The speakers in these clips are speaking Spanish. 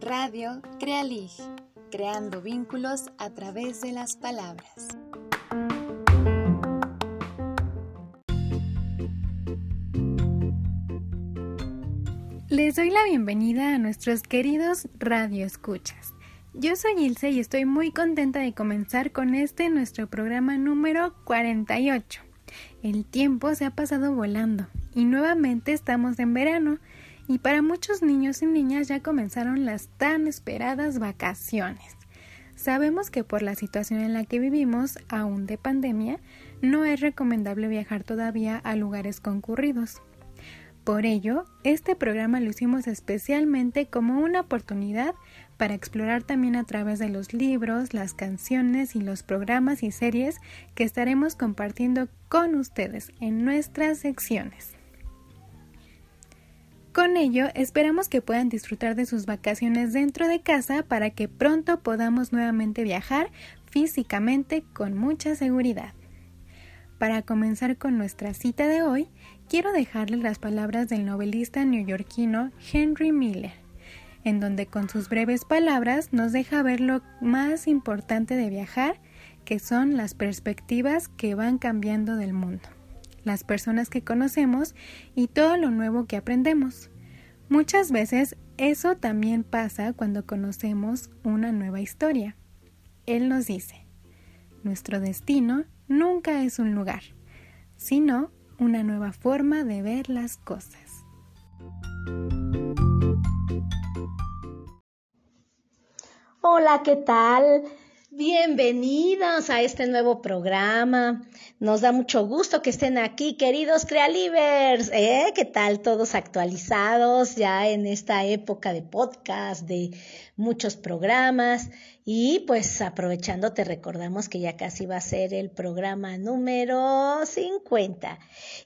Radio Crealig, creando vínculos a través de las palabras. Les doy la bienvenida a nuestros queridos Radio Escuchas. Yo soy Ilse y estoy muy contenta de comenzar con este nuestro programa número 48. El tiempo se ha pasado volando y nuevamente estamos en verano y para muchos niños y niñas ya comenzaron las tan esperadas vacaciones. Sabemos que por la situación en la que vivimos, aún de pandemia, no es recomendable viajar todavía a lugares concurridos. Por ello, este programa lo hicimos especialmente como una oportunidad para explorar también a través de los libros, las canciones y los programas y series que estaremos compartiendo con ustedes en nuestras secciones. Con ello, esperamos que puedan disfrutar de sus vacaciones dentro de casa para que pronto podamos nuevamente viajar físicamente con mucha seguridad. Para comenzar con nuestra cita de hoy, quiero dejarles las palabras del novelista neoyorquino Henry Miller, en donde con sus breves palabras nos deja ver lo más importante de viajar, que son las perspectivas que van cambiando del mundo las personas que conocemos y todo lo nuevo que aprendemos. Muchas veces eso también pasa cuando conocemos una nueva historia. Él nos dice, nuestro destino nunca es un lugar, sino una nueva forma de ver las cosas. Hola, ¿qué tal? Bienvenidos a este nuevo programa. Nos da mucho gusto que estén aquí, queridos Crealivers. ¿Eh? ¿Qué tal? Todos actualizados ya en esta época de podcast, de muchos programas. Y pues aprovechando, te recordamos que ya casi va a ser el programa número 50.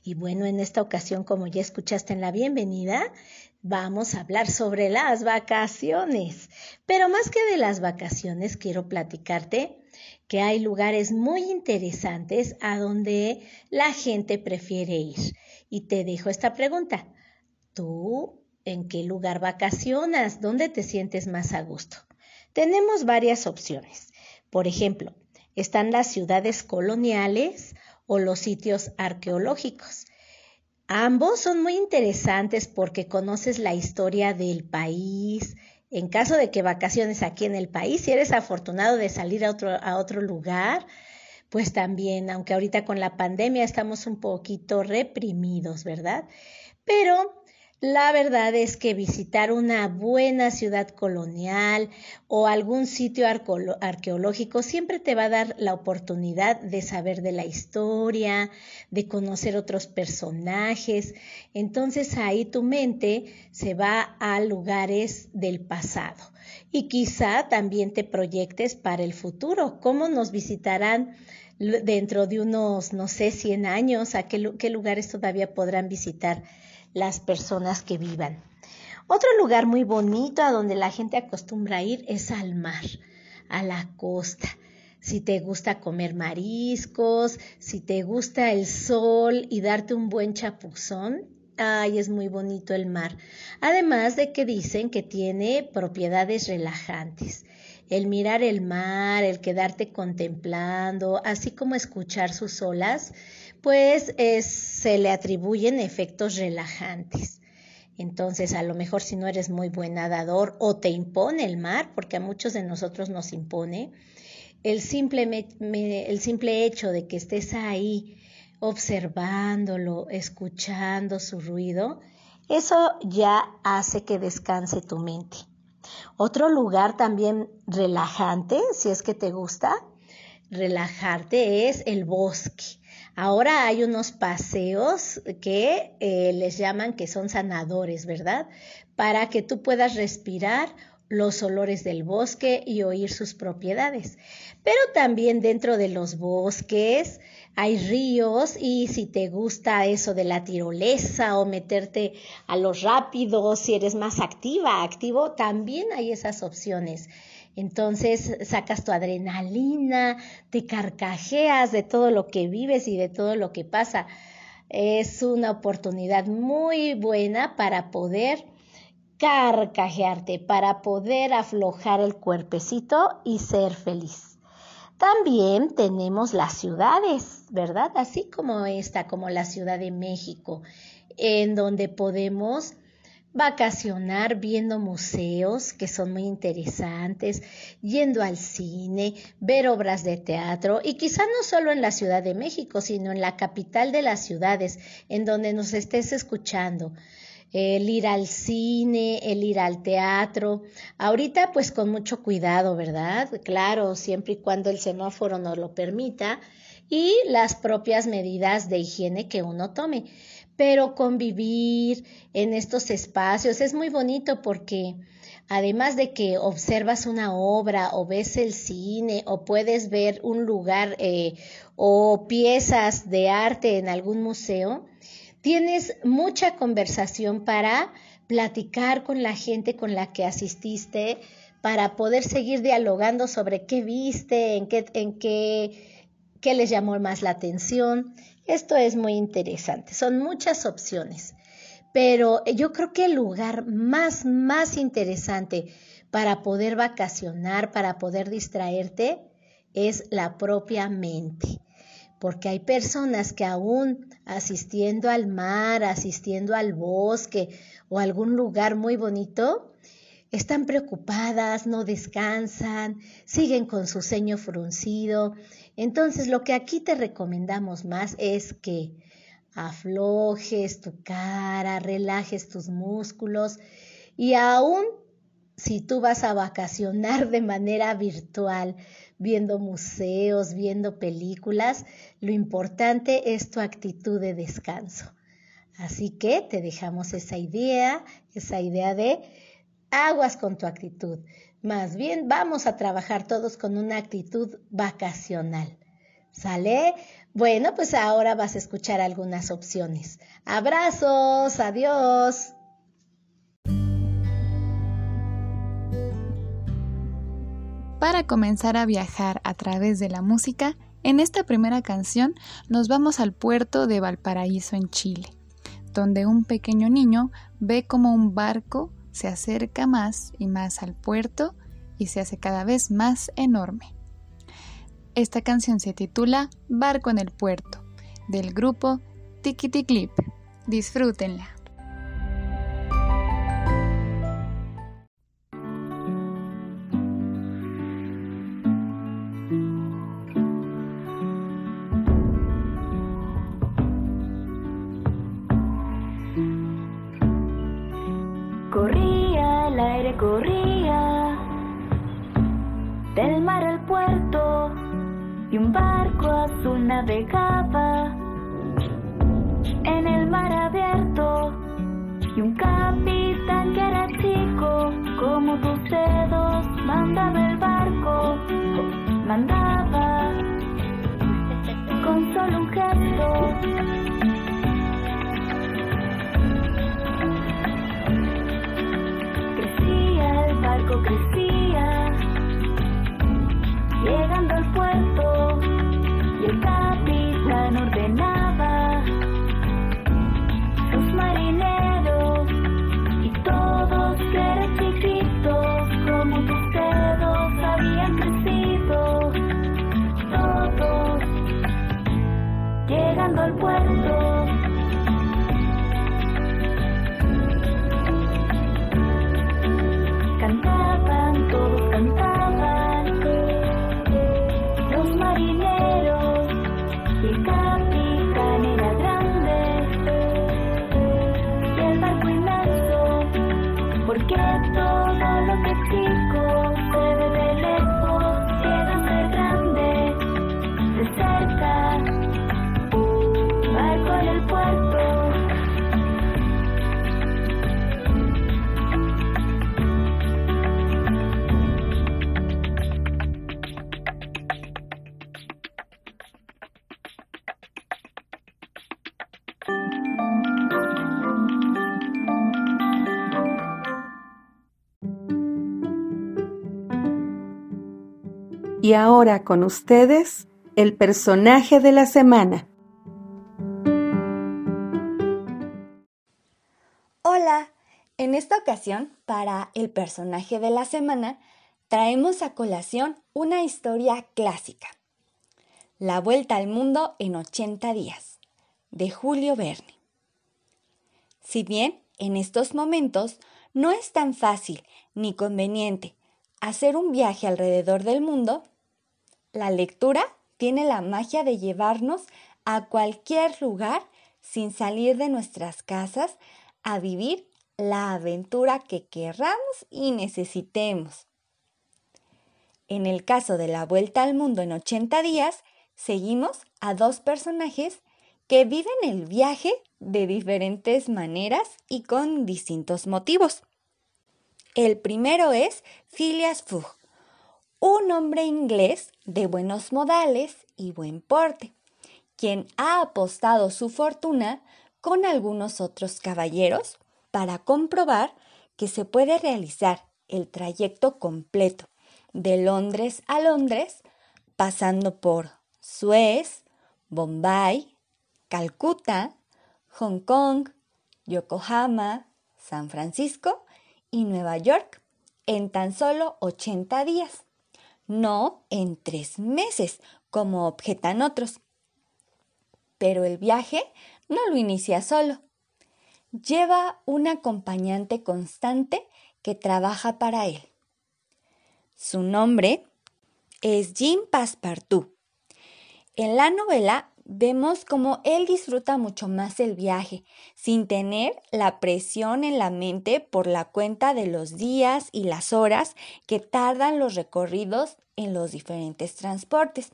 Y bueno, en esta ocasión, como ya escuchaste en la bienvenida, vamos a hablar sobre las vacaciones. Pero más que de las vacaciones, quiero platicarte que hay lugares muy interesantes a donde la gente prefiere ir. Y te dejo esta pregunta. ¿Tú en qué lugar vacacionas? ¿Dónde te sientes más a gusto? Tenemos varias opciones. Por ejemplo, están las ciudades coloniales o los sitios arqueológicos. Ambos son muy interesantes porque conoces la historia del país. En caso de que vacaciones aquí en el país, si eres afortunado de salir a otro, a otro lugar, pues también, aunque ahorita con la pandemia estamos un poquito reprimidos, ¿verdad? Pero la verdad es que visitar una buena ciudad colonial o algún sitio arqueológico siempre te va a dar la oportunidad de saber de la historia, de conocer otros personajes. Entonces ahí tu mente se va a lugares del pasado y quizá también te proyectes para el futuro. ¿Cómo nos visitarán? dentro de unos, no sé, 100 años, a qué, qué lugares todavía podrán visitar las personas que vivan. Otro lugar muy bonito a donde la gente acostumbra ir es al mar, a la costa. Si te gusta comer mariscos, si te gusta el sol y darte un buen chapuzón, ay, es muy bonito el mar. Además de que dicen que tiene propiedades relajantes. El mirar el mar, el quedarte contemplando, así como escuchar sus olas, pues se le atribuyen efectos relajantes. Entonces, a lo mejor si no eres muy buen nadador o te impone el mar, porque a muchos de nosotros nos impone, el simple, el simple hecho de que estés ahí observándolo, escuchando su ruido, eso ya hace que descanse tu mente. Otro lugar también relajante, si es que te gusta, relajarte es el bosque. Ahora hay unos paseos que eh, les llaman que son sanadores, ¿verdad? Para que tú puedas respirar los olores del bosque y oír sus propiedades. Pero también dentro de los bosques hay ríos y si te gusta eso de la tirolesa o meterte a los rápidos, si eres más activa, activo, también hay esas opciones. Entonces sacas tu adrenalina, te carcajeas de todo lo que vives y de todo lo que pasa. es una oportunidad muy buena para poder carcajearte, para poder aflojar el cuerpecito y ser feliz. También tenemos las ciudades, ¿verdad? Así como esta, como la Ciudad de México, en donde podemos vacacionar viendo museos que son muy interesantes, yendo al cine, ver obras de teatro y quizá no solo en la Ciudad de México, sino en la capital de las ciudades, en donde nos estés escuchando. El ir al cine, el ir al teatro. Ahorita pues con mucho cuidado, ¿verdad? Claro, siempre y cuando el semáforo nos lo permita y las propias medidas de higiene que uno tome pero convivir en estos espacios es muy bonito porque además de que observas una obra o ves el cine o puedes ver un lugar eh, o piezas de arte en algún museo, tienes mucha conversación para platicar con la gente con la que asististe, para poder seguir dialogando sobre qué viste, en qué, en qué, qué les llamó más la atención. Esto es muy interesante, son muchas opciones, pero yo creo que el lugar más, más interesante para poder vacacionar, para poder distraerte, es la propia mente. Porque hay personas que aún asistiendo al mar, asistiendo al bosque o algún lugar muy bonito, están preocupadas, no descansan, siguen con su ceño fruncido. Entonces, lo que aquí te recomendamos más es que aflojes tu cara, relajes tus músculos y aún si tú vas a vacacionar de manera virtual, viendo museos, viendo películas, lo importante es tu actitud de descanso. Así que te dejamos esa idea, esa idea de aguas con tu actitud. Más bien vamos a trabajar todos con una actitud vacacional. ¿Sale? Bueno, pues ahora vas a escuchar algunas opciones. Abrazos, adiós. Para comenzar a viajar a través de la música, en esta primera canción nos vamos al puerto de Valparaíso en Chile, donde un pequeño niño ve como un barco se acerca más y más al puerto y se hace cada vez más enorme. Esta canción se titula Barco en el puerto, del grupo Tikiti Clip. Disfrútenla. Y ahora con ustedes, el personaje de la semana. Hola, en esta ocasión, para el personaje de la semana, traemos a colación una historia clásica. La Vuelta al Mundo en 80 días, de Julio Verne. Si bien en estos momentos no es tan fácil ni conveniente hacer un viaje alrededor del mundo, la lectura tiene la magia de llevarnos a cualquier lugar sin salir de nuestras casas a vivir la aventura que querramos y necesitemos. En el caso de la vuelta al mundo en 80 días, seguimos a dos personajes que viven el viaje de diferentes maneras y con distintos motivos. El primero es Phileas Fogg, un hombre inglés de buenos modales y buen porte, quien ha apostado su fortuna con algunos otros caballeros para comprobar que se puede realizar el trayecto completo de Londres a Londres, pasando por Suez, Bombay, Calcuta, Hong Kong, Yokohama, San Francisco y Nueva York en tan solo 80 días, no en tres meses, como objetan otros. Pero el viaje no lo inicia solo. Lleva un acompañante constante que trabaja para él. Su nombre es Jim Passepartout. En la novela vemos cómo él disfruta mucho más el viaje, sin tener la presión en la mente por la cuenta de los días y las horas que tardan los recorridos en los diferentes transportes.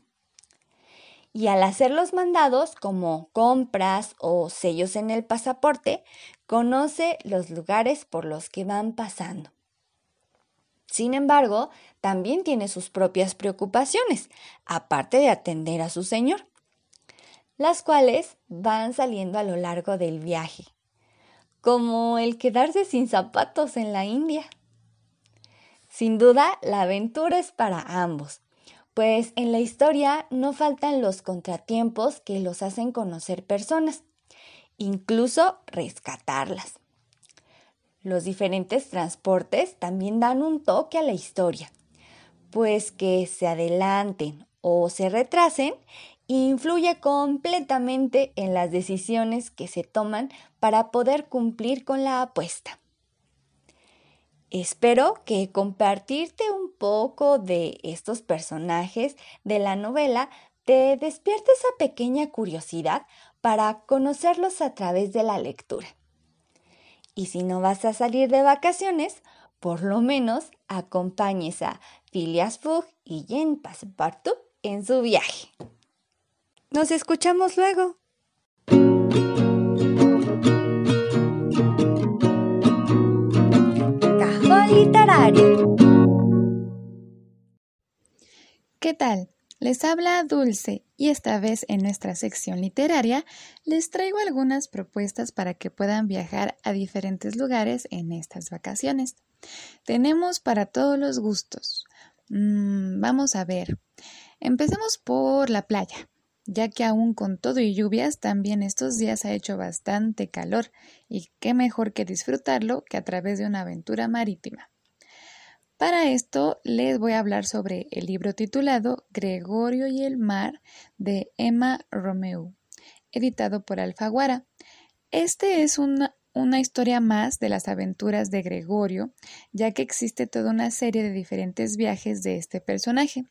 Y al hacer los mandados como compras o sellos en el pasaporte, conoce los lugares por los que van pasando. Sin embargo, también tiene sus propias preocupaciones, aparte de atender a su señor las cuales van saliendo a lo largo del viaje, como el quedarse sin zapatos en la India. Sin duda, la aventura es para ambos, pues en la historia no faltan los contratiempos que los hacen conocer personas, incluso rescatarlas. Los diferentes transportes también dan un toque a la historia, pues que se adelanten o se retrasen influye completamente en las decisiones que se toman para poder cumplir con la apuesta. Espero que compartirte un poco de estos personajes de la novela te despierte esa pequeña curiosidad para conocerlos a través de la lectura. Y si no vas a salir de vacaciones, por lo menos acompañes a Phileas Fogg y Jean Passepartout en su viaje. Nos escuchamos luego. Cajón literario. ¿Qué tal? Les habla Dulce y esta vez en nuestra sección literaria les traigo algunas propuestas para que puedan viajar a diferentes lugares en estas vacaciones. Tenemos para todos los gustos. Mm, vamos a ver. Empecemos por la playa ya que aún con todo y lluvias, también estos días ha hecho bastante calor y qué mejor que disfrutarlo que a través de una aventura marítima. Para esto les voy a hablar sobre el libro titulado Gregorio y el mar de Emma Romeu, editado por Alfaguara. Este es una, una historia más de las aventuras de Gregorio, ya que existe toda una serie de diferentes viajes de este personaje,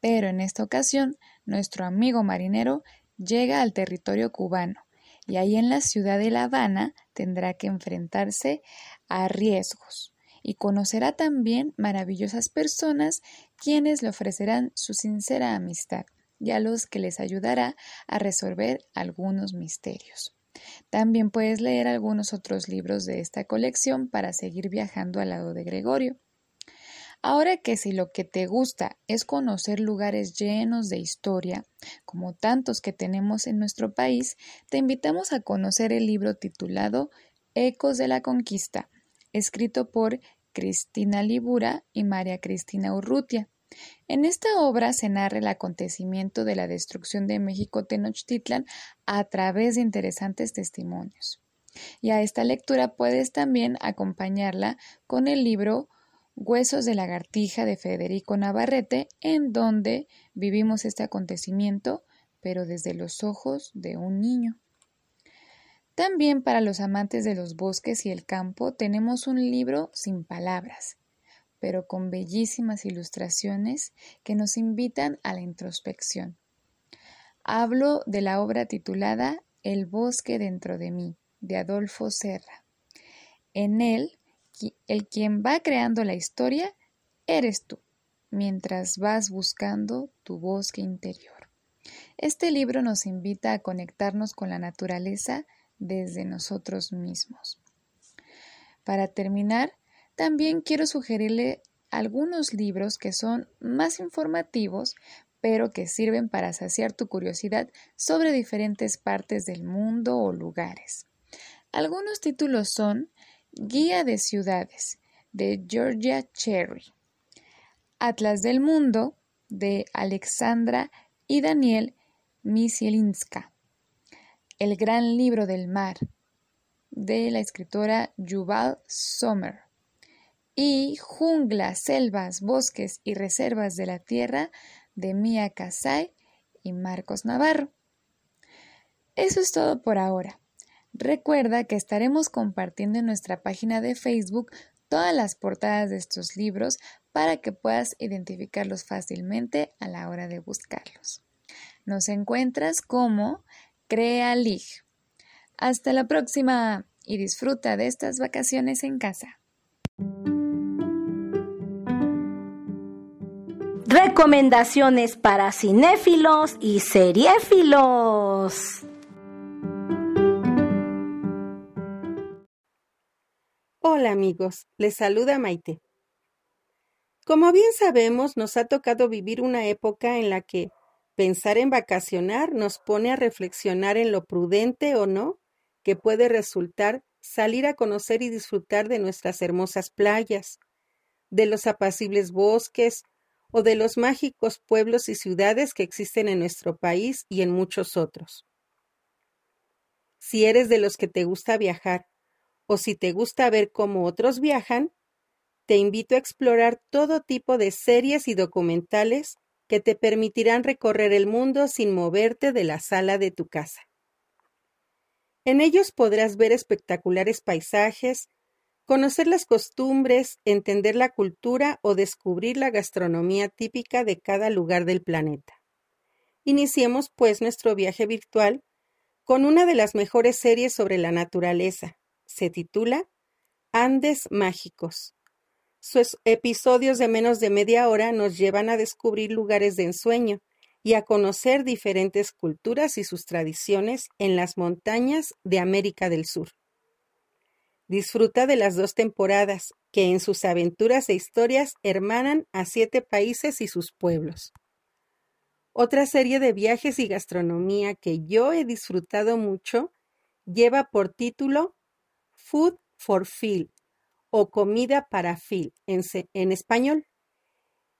pero en esta ocasión nuestro amigo marinero llega al territorio cubano y ahí en la ciudad de La Habana tendrá que enfrentarse a riesgos y conocerá también maravillosas personas quienes le ofrecerán su sincera amistad y a los que les ayudará a resolver algunos misterios. También puedes leer algunos otros libros de esta colección para seguir viajando al lado de Gregorio. Ahora que si lo que te gusta es conocer lugares llenos de historia, como tantos que tenemos en nuestro país, te invitamos a conocer el libro titulado Ecos de la Conquista, escrito por Cristina Libura y María Cristina Urrutia. En esta obra se narra el acontecimiento de la destrucción de México Tenochtitlan a través de interesantes testimonios. Y a esta lectura puedes también acompañarla con el libro Huesos de lagartija de Federico Navarrete, en donde vivimos este acontecimiento, pero desde los ojos de un niño. También para los amantes de los bosques y el campo tenemos un libro sin palabras, pero con bellísimas ilustraciones que nos invitan a la introspección. Hablo de la obra titulada El bosque dentro de mí, de Adolfo Serra. En él, el quien va creando la historia eres tú, mientras vas buscando tu bosque interior. Este libro nos invita a conectarnos con la naturaleza desde nosotros mismos. Para terminar, también quiero sugerirle algunos libros que son más informativos, pero que sirven para saciar tu curiosidad sobre diferentes partes del mundo o lugares. Algunos títulos son Guía de Ciudades, de Georgia Cherry, Atlas del Mundo, de Alexandra y Daniel Misielinska, el gran libro del mar, de la escritora Yuval Sommer. Y Junglas, selvas, bosques y reservas de la tierra de Mia Casay y Marcos Navarro. Eso es todo por ahora. Recuerda que estaremos compartiendo en nuestra página de Facebook todas las portadas de estos libros para que puedas identificarlos fácilmente a la hora de buscarlos. Nos encuentras como Crea Lig. Hasta la próxima y disfruta de estas vacaciones en casa. Recomendaciones para cinéfilos y seriéfilos. Hola amigos, les saluda Maite. Como bien sabemos, nos ha tocado vivir una época en la que Pensar en vacacionar nos pone a reflexionar en lo prudente o no que puede resultar salir a conocer y disfrutar de nuestras hermosas playas, de los apacibles bosques o de los mágicos pueblos y ciudades que existen en nuestro país y en muchos otros. Si eres de los que te gusta viajar o si te gusta ver cómo otros viajan, te invito a explorar todo tipo de series y documentales que te permitirán recorrer el mundo sin moverte de la sala de tu casa. En ellos podrás ver espectaculares paisajes, conocer las costumbres, entender la cultura o descubrir la gastronomía típica de cada lugar del planeta. Iniciemos pues nuestro viaje virtual con una de las mejores series sobre la naturaleza. Se titula Andes Mágicos. Sus episodios de menos de media hora nos llevan a descubrir lugares de ensueño y a conocer diferentes culturas y sus tradiciones en las montañas de América del Sur. Disfruta de las dos temporadas, que en sus aventuras e historias hermanan a siete países y sus pueblos. Otra serie de viajes y gastronomía que yo he disfrutado mucho lleva por título Food for Phil, o Comida para Phil en, en español.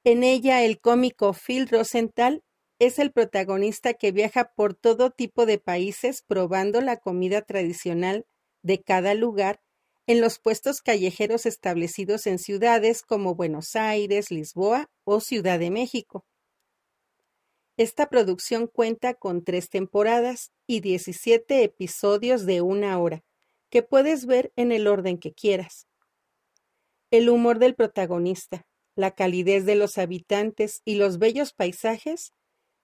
En ella el cómico Phil Rosenthal es el protagonista que viaja por todo tipo de países probando la comida tradicional de cada lugar en los puestos callejeros establecidos en ciudades como Buenos Aires, Lisboa o Ciudad de México. Esta producción cuenta con tres temporadas y 17 episodios de una hora, que puedes ver en el orden que quieras. El humor del protagonista, la calidez de los habitantes y los bellos paisajes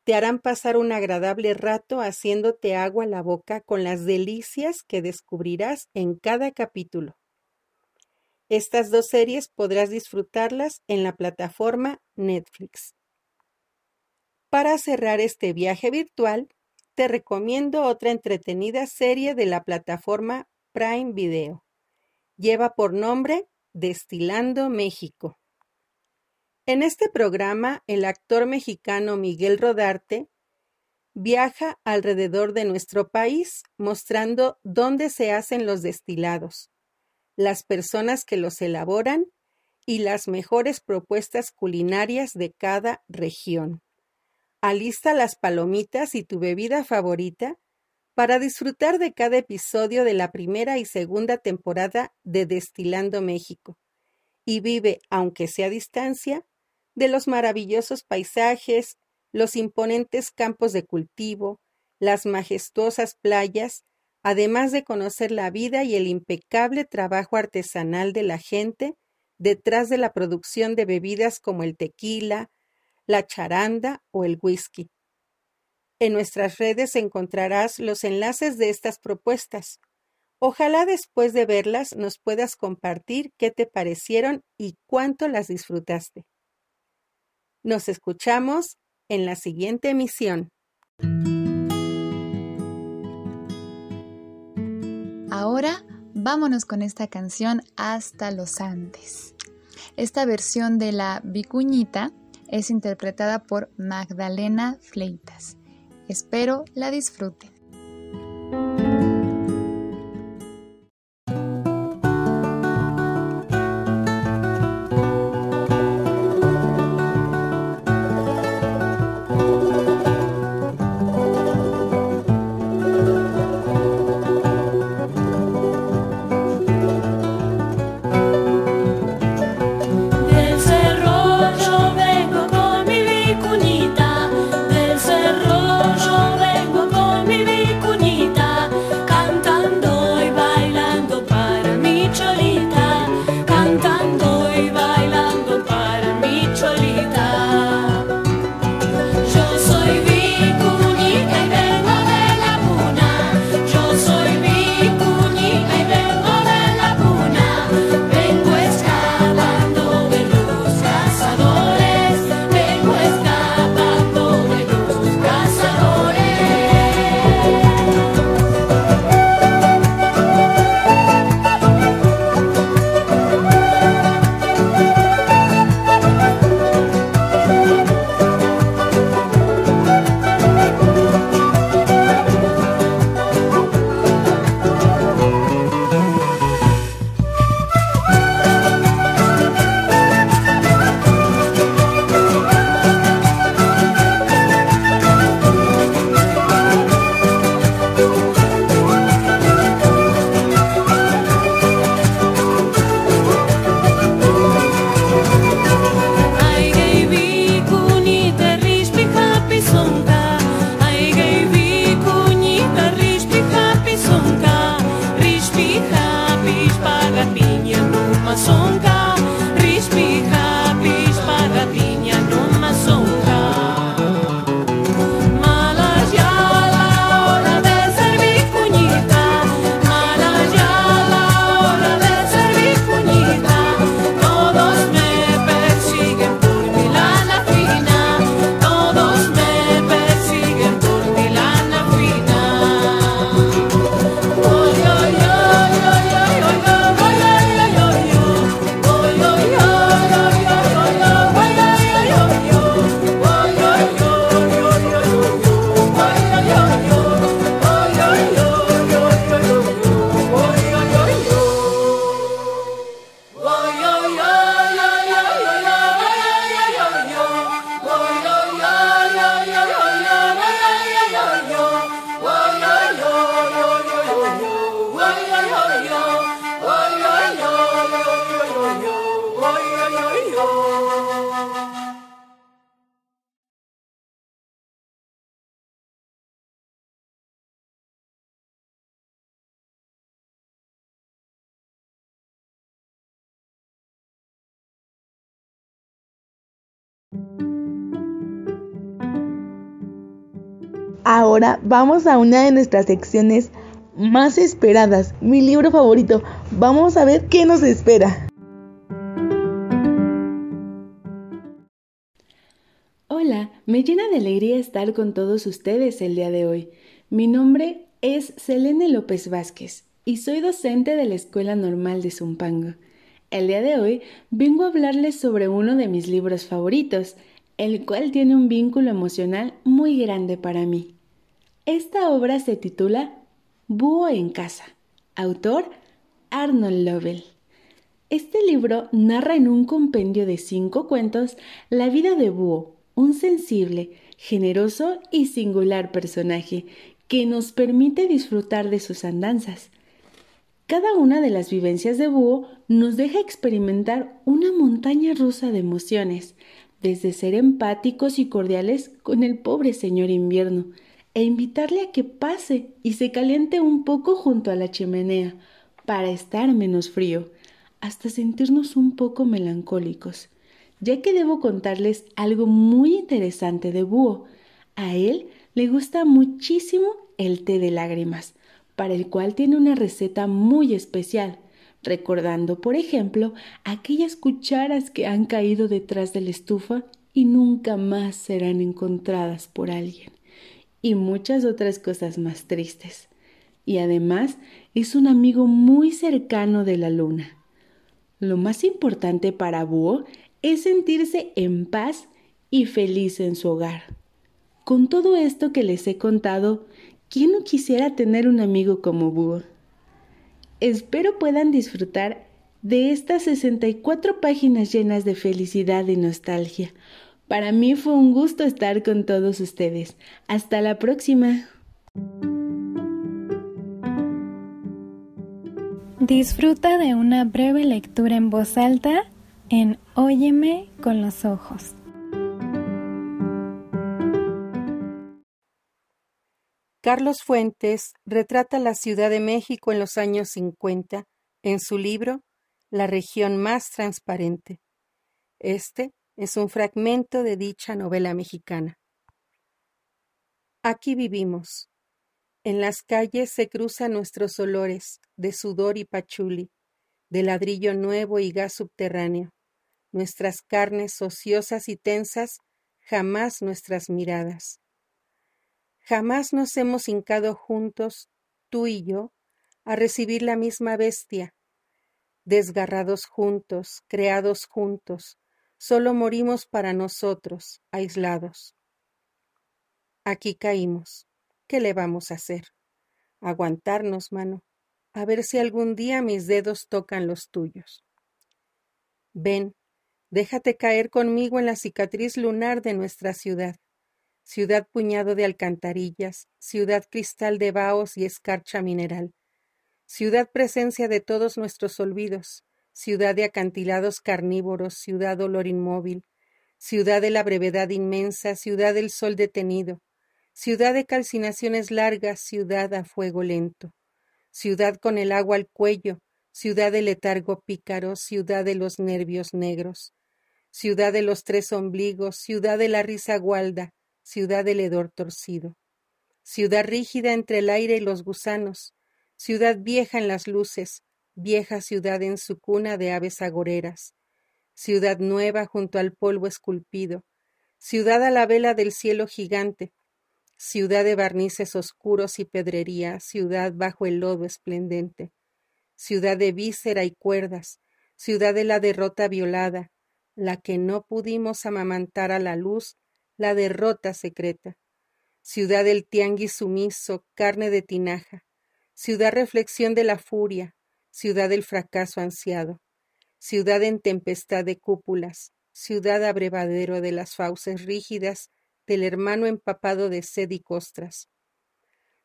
te harán pasar un agradable rato haciéndote agua la boca con las delicias que descubrirás en cada capítulo. Estas dos series podrás disfrutarlas en la plataforma Netflix. Para cerrar este viaje virtual, te recomiendo otra entretenida serie de la plataforma Prime Video. Lleva por nombre Destilando México. En este programa, el actor mexicano Miguel Rodarte viaja alrededor de nuestro país mostrando dónde se hacen los destilados, las personas que los elaboran y las mejores propuestas culinarias de cada región. Alista las palomitas y tu bebida favorita para disfrutar de cada episodio de la primera y segunda temporada de Destilando México y vive, aunque sea a distancia, de los maravillosos paisajes, los imponentes campos de cultivo, las majestuosas playas, además de conocer la vida y el impecable trabajo artesanal de la gente detrás de la producción de bebidas como el tequila, la charanda o el whisky. En nuestras redes encontrarás los enlaces de estas propuestas. Ojalá después de verlas nos puedas compartir qué te parecieron y cuánto las disfrutaste. Nos escuchamos en la siguiente emisión. Ahora vámonos con esta canción Hasta los Andes. Esta versión de la Vicuñita es interpretada por Magdalena Fleitas. Espero la disfruten. Ahora vamos a una de nuestras secciones más esperadas, mi libro favorito. Vamos a ver qué nos espera. Hola, me llena de alegría estar con todos ustedes el día de hoy. Mi nombre es Selene López Vázquez y soy docente de la Escuela Normal de Zumpango. El día de hoy vengo a hablarles sobre uno de mis libros favoritos, el cual tiene un vínculo emocional muy grande para mí. Esta obra se titula Búho en casa, autor Arnold Lovell. Este libro narra en un compendio de cinco cuentos la vida de Búho, un sensible, generoso y singular personaje que nos permite disfrutar de sus andanzas. Cada una de las vivencias de Búho nos deja experimentar una montaña rusa de emociones, desde ser empáticos y cordiales con el pobre señor invierno, e invitarle a que pase y se caliente un poco junto a la chimenea, para estar menos frío, hasta sentirnos un poco melancólicos, ya que debo contarles algo muy interesante de Búho. A él le gusta muchísimo el té de lágrimas, para el cual tiene una receta muy especial, recordando, por ejemplo, aquellas cucharas que han caído detrás de la estufa y nunca más serán encontradas por alguien, y muchas otras cosas más tristes. Y además es un amigo muy cercano de la luna. Lo más importante para Búho es sentirse en paz y feliz en su hogar. Con todo esto que les he contado, ¿Quién no quisiera tener un amigo como Búho? Espero puedan disfrutar de estas 64 páginas llenas de felicidad y nostalgia. Para mí fue un gusto estar con todos ustedes. Hasta la próxima. Disfruta de una breve lectura en voz alta en Óyeme con los ojos. Carlos Fuentes retrata la Ciudad de México en los años 50 en su libro La región más transparente. Este es un fragmento de dicha novela mexicana. Aquí vivimos. En las calles se cruzan nuestros olores de sudor y pachuli, de ladrillo nuevo y gas subterráneo. Nuestras carnes ociosas y tensas, jamás nuestras miradas. Jamás nos hemos hincado juntos, tú y yo, a recibir la misma bestia. Desgarrados juntos, creados juntos, solo morimos para nosotros, aislados. Aquí caímos. ¿Qué le vamos a hacer? Aguantarnos, mano, a ver si algún día mis dedos tocan los tuyos. Ven, déjate caer conmigo en la cicatriz lunar de nuestra ciudad ciudad puñado de alcantarillas, ciudad cristal de vaos y escarcha mineral, ciudad presencia de todos nuestros olvidos, ciudad de acantilados carnívoros, ciudad dolor inmóvil, ciudad de la brevedad inmensa, ciudad del sol detenido, ciudad de calcinaciones largas, ciudad a fuego lento, ciudad con el agua al cuello, ciudad de letargo pícaro, ciudad de los nervios negros, ciudad de los tres ombligos, ciudad de la risa gualda, ciudad del hedor torcido, ciudad rígida entre el aire y los gusanos, ciudad vieja en las luces, vieja ciudad en su cuna de aves agoreras, ciudad nueva junto al polvo esculpido, ciudad a la vela del cielo gigante, ciudad de barnices oscuros y pedrería, ciudad bajo el lodo esplendente, ciudad de víscera y cuerdas, ciudad de la derrota violada, la que no pudimos amamantar a la luz la derrota secreta. Ciudad del tianguis sumiso, carne de tinaja. Ciudad reflexión de la furia, ciudad del fracaso ansiado. Ciudad en tempestad de cúpulas, ciudad abrevadero de las fauces rígidas del hermano empapado de sed y costras.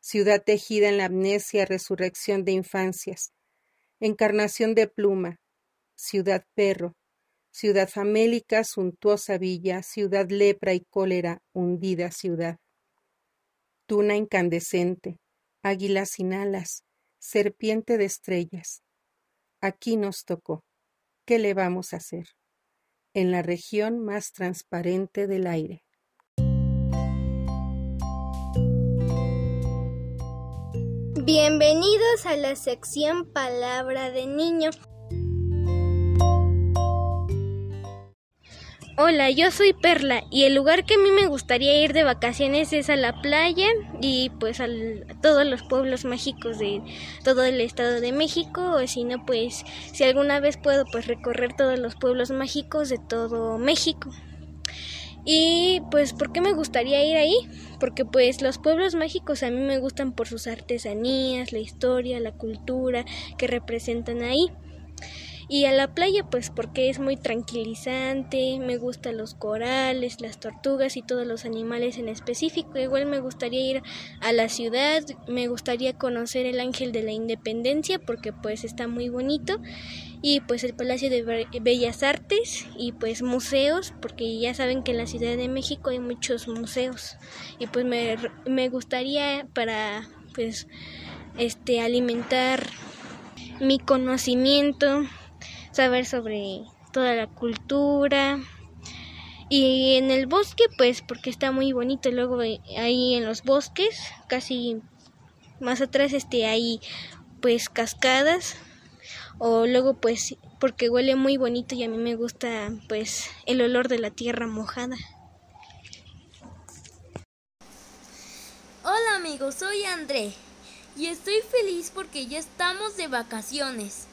Ciudad tejida en la amnesia, resurrección de infancias, encarnación de pluma, ciudad perro, ciudad famélica, suntuosa villa, ciudad lepra y cólera, hundida ciudad. Tuna incandescente, águila sin alas, serpiente de estrellas. Aquí nos tocó. ¿Qué le vamos a hacer? En la región más transparente del aire. Bienvenidos a la sección Palabra de Niño. Hola, yo soy Perla y el lugar que a mí me gustaría ir de vacaciones es a la playa y pues a todos los pueblos mágicos de todo el estado de México o si no pues si alguna vez puedo pues recorrer todos los pueblos mágicos de todo México. Y pues ¿por qué me gustaría ir ahí? Porque pues los pueblos mágicos a mí me gustan por sus artesanías, la historia, la cultura que representan ahí. Y a la playa pues porque es muy tranquilizante, me gustan los corales, las tortugas y todos los animales en específico. Igual me gustaría ir a la ciudad, me gustaría conocer el Ángel de la Independencia porque pues está muy bonito y pues el Palacio de Bellas Artes y pues museos porque ya saben que en la Ciudad de México hay muchos museos y pues me, me gustaría para pues este alimentar mi conocimiento saber sobre toda la cultura. Y en el bosque pues porque está muy bonito luego ahí en los bosques casi más atrás este hay pues cascadas. O luego pues porque huele muy bonito y a mí me gusta pues el olor de la tierra mojada. Hola amigos, soy André y estoy feliz porque ya estamos de vacaciones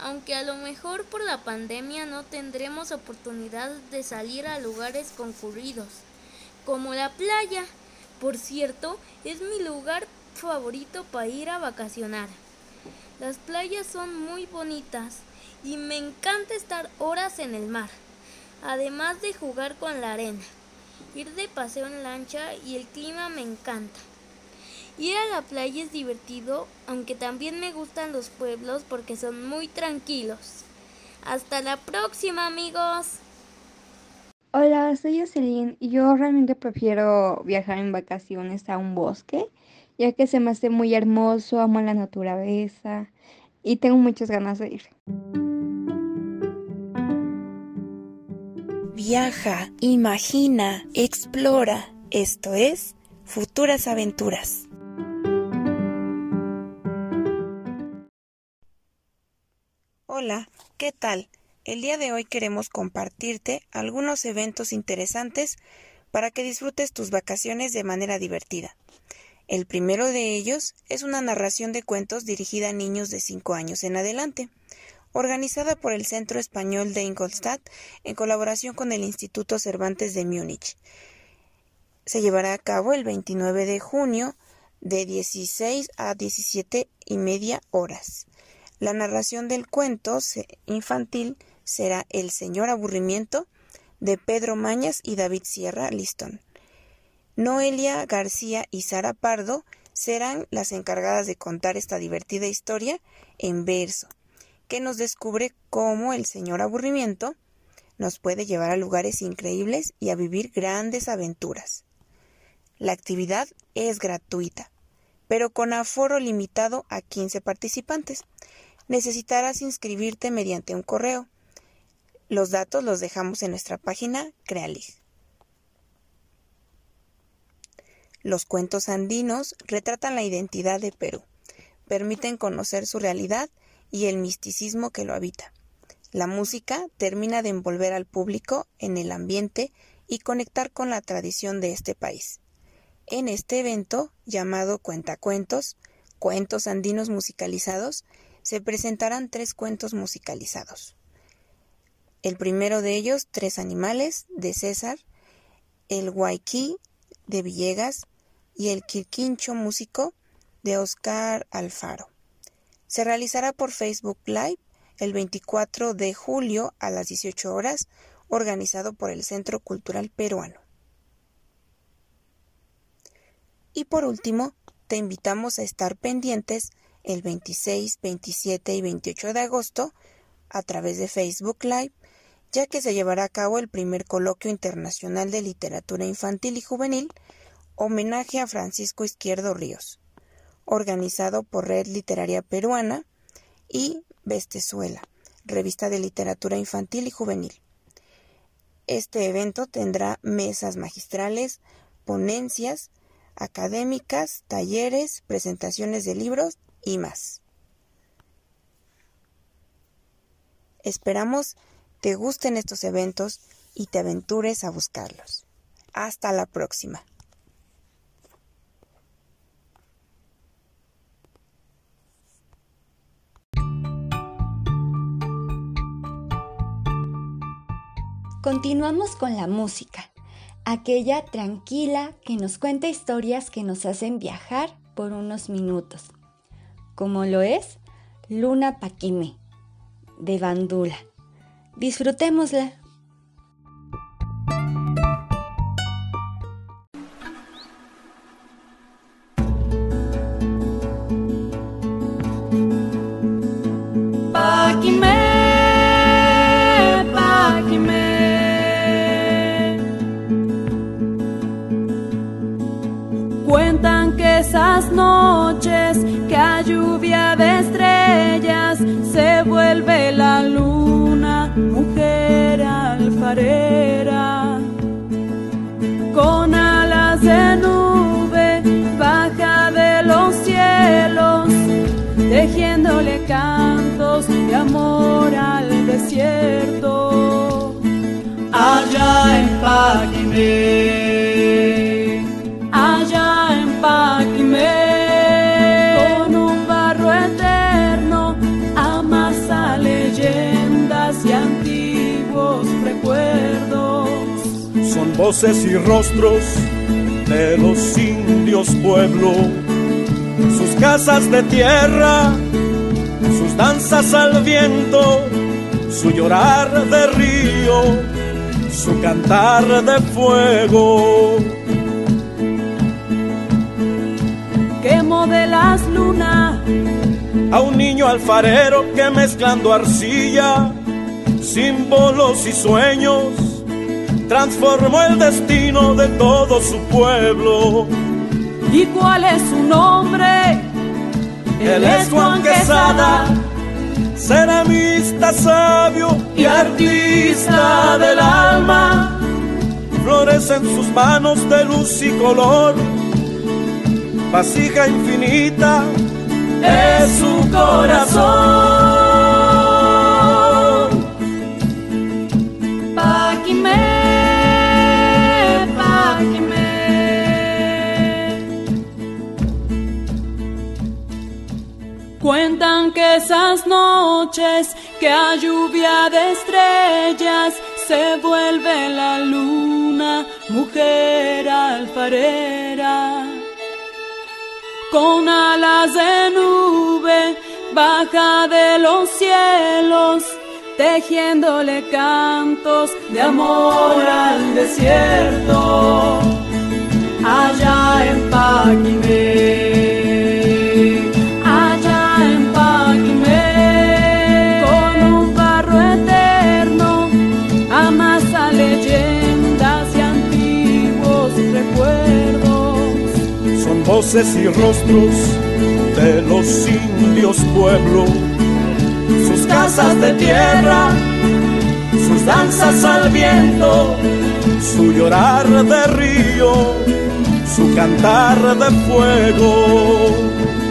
aunque a lo mejor por la pandemia no tendremos oportunidad de salir a lugares concurridos, como la playa. Por cierto, es mi lugar favorito para ir a vacacionar. Las playas son muy bonitas y me encanta estar horas en el mar, además de jugar con la arena, ir de paseo en lancha y el clima me encanta. Ir a la playa es divertido, aunque también me gustan los pueblos porque son muy tranquilos. Hasta la próxima, amigos. Hola, soy Jocelyn y yo realmente prefiero viajar en vacaciones a un bosque, ya que se me hace muy hermoso, amo la naturaleza y tengo muchas ganas de ir. Viaja, imagina, explora. Esto es Futuras Aventuras. Hola, ¿qué tal? El día de hoy queremos compartirte algunos eventos interesantes para que disfrutes tus vacaciones de manera divertida. El primero de ellos es una narración de cuentos dirigida a niños de 5 años en adelante, organizada por el Centro Español de Ingolstadt en colaboración con el Instituto Cervantes de Múnich. Se llevará a cabo el 29 de junio de 16 a 17 y media horas. La narración del cuento infantil será El Señor Aburrimiento de Pedro Mañas y David Sierra Liston. Noelia García y Sara Pardo serán las encargadas de contar esta divertida historia en verso, que nos descubre cómo el Señor Aburrimiento nos puede llevar a lugares increíbles y a vivir grandes aventuras. La actividad es gratuita, pero con aforo limitado a 15 participantes necesitarás inscribirte mediante un correo. Los datos los dejamos en nuestra página Crealig. Los cuentos andinos retratan la identidad de Perú, permiten conocer su realidad y el misticismo que lo habita. La música termina de envolver al público en el ambiente y conectar con la tradición de este país. En este evento, llamado Cuentacuentos, Cuentos Andinos Musicalizados, se presentarán tres cuentos musicalizados. El primero de ellos, Tres Animales, de César, El Guayquí, de Villegas, y El Quirquincho Músico, de Oscar Alfaro. Se realizará por Facebook Live el 24 de julio a las 18 horas, organizado por el Centro Cultural Peruano. Y por último, te invitamos a estar pendientes el 26, 27 y 28 de agosto a través de Facebook Live, ya que se llevará a cabo el primer coloquio internacional de literatura infantil y juvenil, homenaje a Francisco Izquierdo Ríos, organizado por Red Literaria Peruana y Bestezuela, revista de literatura infantil y juvenil. Este evento tendrá mesas magistrales, ponencias, académicas, talleres, presentaciones de libros y más. Esperamos te gusten estos eventos y te aventures a buscarlos. Hasta la próxima. Continuamos con la música, aquella tranquila que nos cuenta historias que nos hacen viajar por unos minutos como lo es Luna Paquime, de Bandula. Disfrutémosla. Allá en Paquimé, con un barro eterno amasa leyendas y antiguos recuerdos. Son voces y rostros de los indios pueblo, sus casas de tierra, sus danzas al viento, su llorar de río, su cantar de fuego. que modelas luna A un niño alfarero que mezclando arcilla, símbolos y sueños, transformó el destino de todo su pueblo. ¿Y cuál es su nombre? Él es Juan Quesada, ceramista sabio y artista del alma. Flores en sus manos de luz y color, vasija infinita es su corazón. Esas noches que a lluvia de estrellas se vuelve la luna, mujer alfarera. Con alas de nube baja de los cielos, tejiéndole cantos de amor al desierto. Allá en Paquimé, voces y rostros de los indios pueblo, sus casas de tierra, sus danzas al viento, su llorar de río, su cantar de fuego.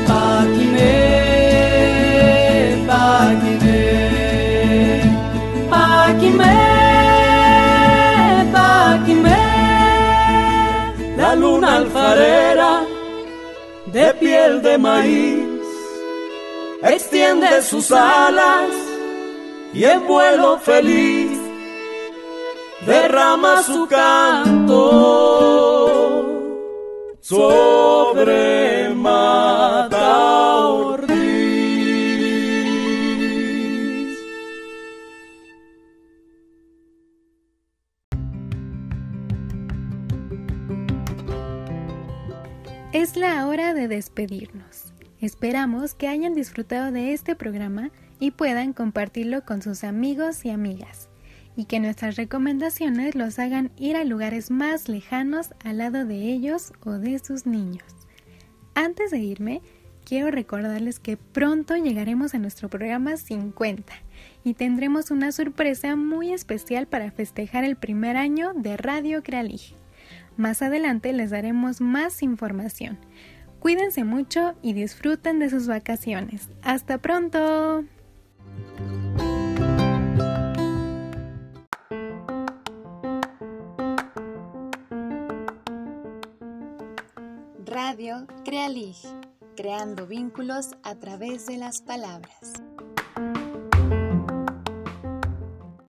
Paquimé, Paquimé, Paquimé, Paquimé, La luna alfarera de piel de maíz. Extiende sus alas y en vuelo feliz derrama su canto despedirnos. Esperamos que hayan disfrutado de este programa y puedan compartirlo con sus amigos y amigas, y que nuestras recomendaciones los hagan ir a lugares más lejanos al lado de ellos o de sus niños. Antes de irme, quiero recordarles que pronto llegaremos a nuestro programa 50 y tendremos una sorpresa muy especial para festejar el primer año de Radio Crealige. Más adelante les daremos más información. Cuídense mucho y disfruten de sus vacaciones. ¡Hasta pronto! Radio Crealig, creando vínculos a través de las palabras.